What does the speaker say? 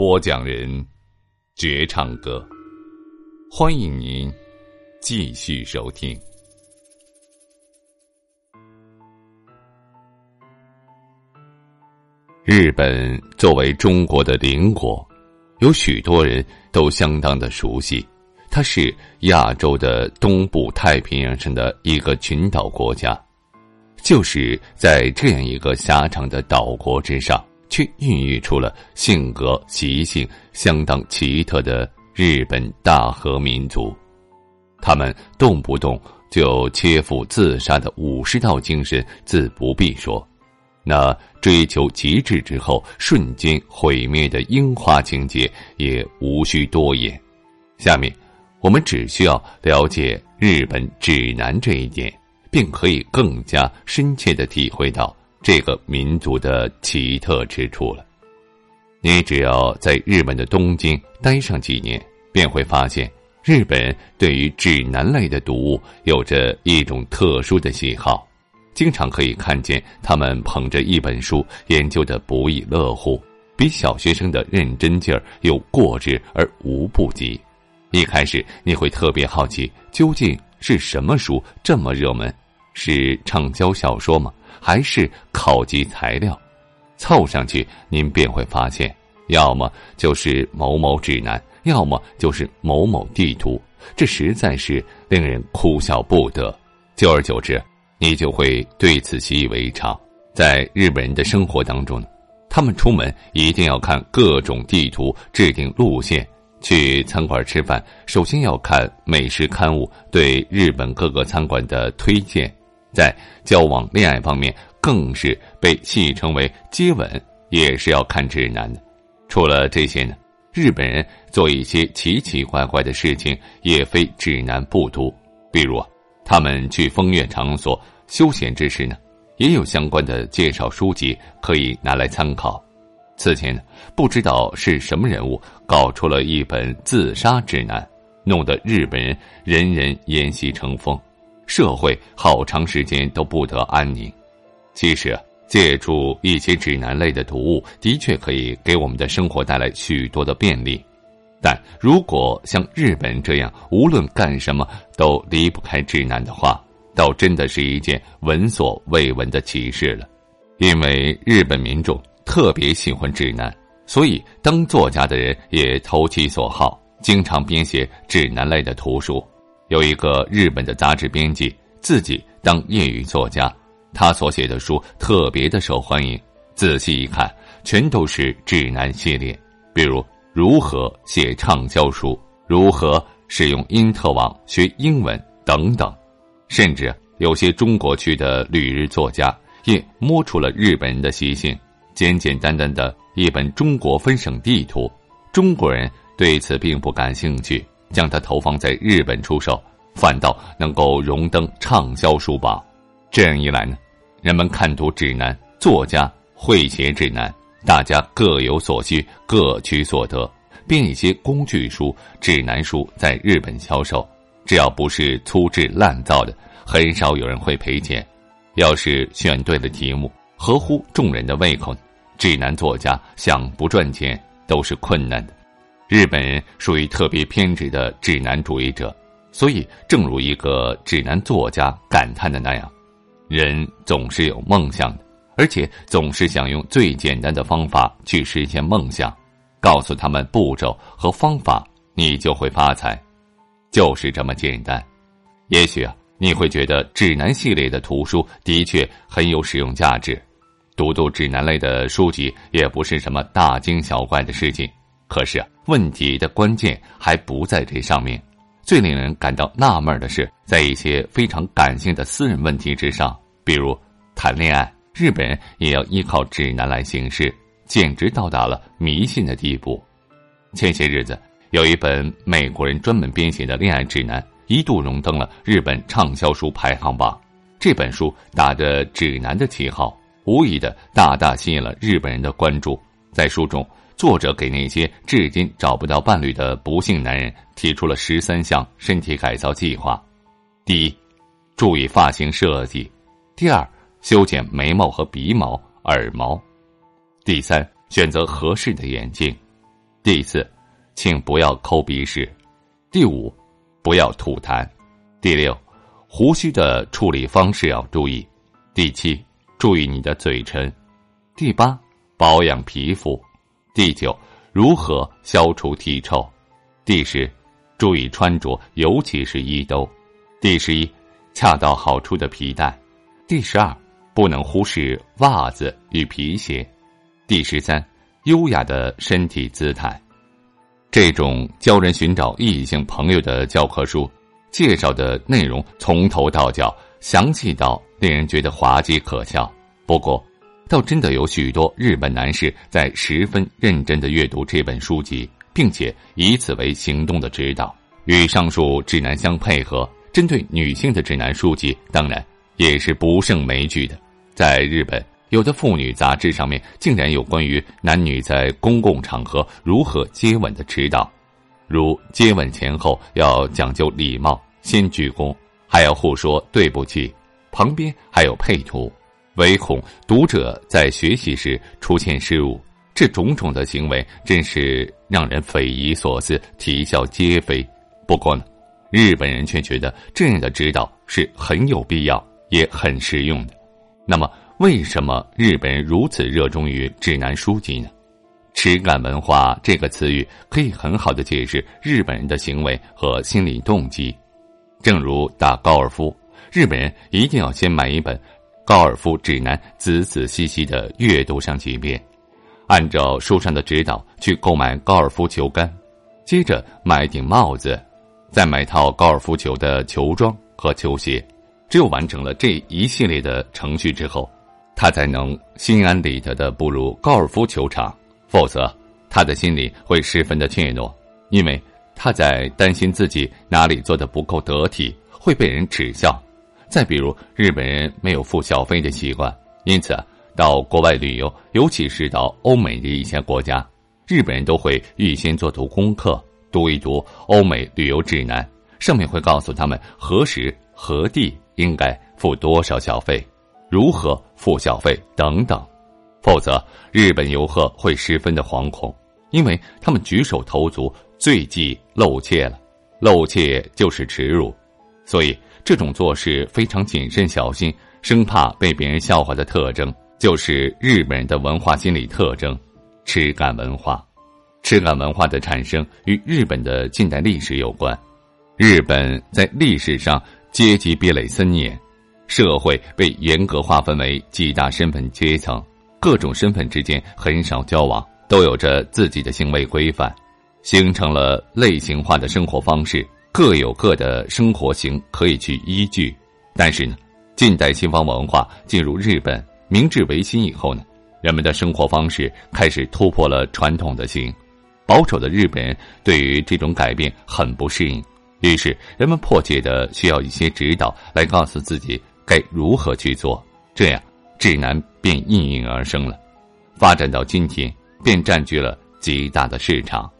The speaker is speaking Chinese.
播讲人：绝唱歌，欢迎您继续收听。日本作为中国的邻国，有许多人都相当的熟悉。它是亚洲的东部太平洋上的一个群岛国家，就是在这样一个狭长的岛国之上，却孕育出了性格习性相当奇特的日本大和民族。他们动不动就切腹自杀的武士道精神，自不必说。那追求极致之后瞬间毁灭的樱花情节也无需多言。下面，我们只需要了解日本指南这一点，并可以更加深切的体会到这个民族的奇特之处了。你只要在日本的东京待上几年，便会发现，日本对于指南类的读物有着一种特殊的喜好。经常可以看见他们捧着一本书研究的不亦乐乎，比小学生的认真劲儿有过之而无不及。一开始你会特别好奇，究竟是什么书这么热门？是畅销小说吗？还是考级材料？凑上去，您便会发现，要么就是某某指南，要么就是某某地图。这实在是令人哭笑不得。久而久之。你就会对此习以为常。在日本人的生活当中，他们出门一定要看各种地图，制定路线。去餐馆吃饭，首先要看美食刊物对日本各个餐馆的推荐。在交往恋爱方面，更是被戏称为接吻，也是要看指南的。除了这些呢，日本人做一些奇奇怪怪的事情，也非指南不读。比如。他们去风月场所休闲之时呢，也有相关的介绍书籍可以拿来参考。此前呢，不知道是什么人物搞出了一本自杀指南，弄得日本人人人沿袭成风，社会好长时间都不得安宁。其实，借助一些指南类的读物，的确可以给我们的生活带来许多的便利。但如果像日本这样，无论干什么都离不开指南的话，倒真的是一件闻所未闻的奇事了。因为日本民众特别喜欢指南，所以当作家的人也投其所好，经常编写指南类的图书。有一个日本的杂志编辑自己当业余作家，他所写的书特别的受欢迎。仔细一看，全都是指南系列，比如。如何写畅销书？如何使用因特网学英文？等等，甚至有些中国区的旅日作家也摸出了日本人的习性，简简单单的一本中国分省地图，中国人对此并不感兴趣，将它投放在日本出售，反倒能够荣登畅销书榜。这样一来呢，人们看读指南，作家会写指南。大家各有所需，各取所得，编一些工具书、指南书在日本销售。只要不是粗制滥造的，很少有人会赔钱。要是选对了题目，合乎众人的胃口，指南作家想不赚钱都是困难的。日本人属于特别偏执的指南主义者，所以正如一个指南作家感叹的那样：“人总是有梦想的。”而且总是想用最简单的方法去实现梦想。告诉他们步骤和方法，你就会发财，就是这么简单。也许啊，你会觉得指南系列的图书的确很有使用价值，读读指南类的书籍也不是什么大惊小怪的事情。可是啊，问题的关键还不在这上面。最令人感到纳闷的是，在一些非常感性的私人问题之上，比如谈恋爱，日本人也要依靠指南来行事，简直到达了迷信的地步。前些日子，有一本美国人专门编写的恋爱指南，一度荣登了日本畅销书排行榜。这本书打着指南的旗号，无疑的大大吸引了日本人的关注。在书中。作者给那些至今找不到伴侣的不幸男人提出了十三项身体改造计划：第一，注意发型设计；第二，修剪眉毛和鼻毛、耳毛；第三，选择合适的眼镜；第四，请不要抠鼻屎；第五，不要吐痰；第六，胡须的处理方式要注意；第七，注意你的嘴唇；第八，保养皮肤。第九，如何消除体臭？第十，注意穿着，尤其是衣兜。第十一，恰到好处的皮带。第十二，不能忽视袜子与皮鞋。第十三，优雅的身体姿态。这种教人寻找异性朋友的教科书，介绍的内容从头到脚详细到令人觉得滑稽可笑。不过，倒真的有许多日本男士在十分认真的阅读这本书籍，并且以此为行动的指导。与上述指南相配合，针对女性的指南书籍当然也是不胜枚举的。在日本，有的妇女杂志上面竟然有关于男女在公共场合如何接吻的指导，如接吻前后要讲究礼貌，先鞠躬，还要互说对不起，旁边还有配图。唯恐读者在学习时出现失误，这种种的行为真是让人匪夷所思、啼笑皆非。不过呢，日本人却觉得这样的指导是很有必要，也很实用的。那么，为什么日本人如此热衷于指南书籍呢？“耻感文化”这个词语可以很好的解释日本人的行为和心理动机。正如打高尔夫，日本人一定要先买一本。高尔夫指南，仔仔细细的阅读上几遍，按照书上的指导去购买高尔夫球杆，接着买顶帽子，再买套高尔夫球的球装和球鞋。只有完成了这一系列的程序之后，他才能心安理得的步入高尔夫球场。否则，他的心里会十分的怯懦，因为他在担心自己哪里做的不够得体，会被人耻笑。再比如，日本人没有付小费的习惯，因此到国外旅游，尤其是到欧美的一些国家，日本人都会预先做足功课，读一读欧美旅游指南，上面会告诉他们何时何地应该付多少小费，如何付小费等等。否则，日本游客会十分的惶恐，因为他们举手投足最忌露怯了，露怯就是耻辱，所以。这种做事非常谨慎小心，生怕被别人笑话的特征，就是日本人的文化心理特征——耻感文化。耻感文化的产生与日本的近代历史有关。日本在历史上阶级壁垒森严，社会被严格划分为几大身份阶层，各种身份之间很少交往，都有着自己的行为规范，形成了类型化的生活方式。各有各的生活型可以去依据，但是呢，近代西方文化进入日本，明治维新以后呢，人们的生活方式开始突破了传统的型，保守的日本人对于这种改变很不适应，于是人们迫切的需要一些指导来告诉自己该如何去做，这样指南便应运而生了，发展到今天便占据了极大的市场。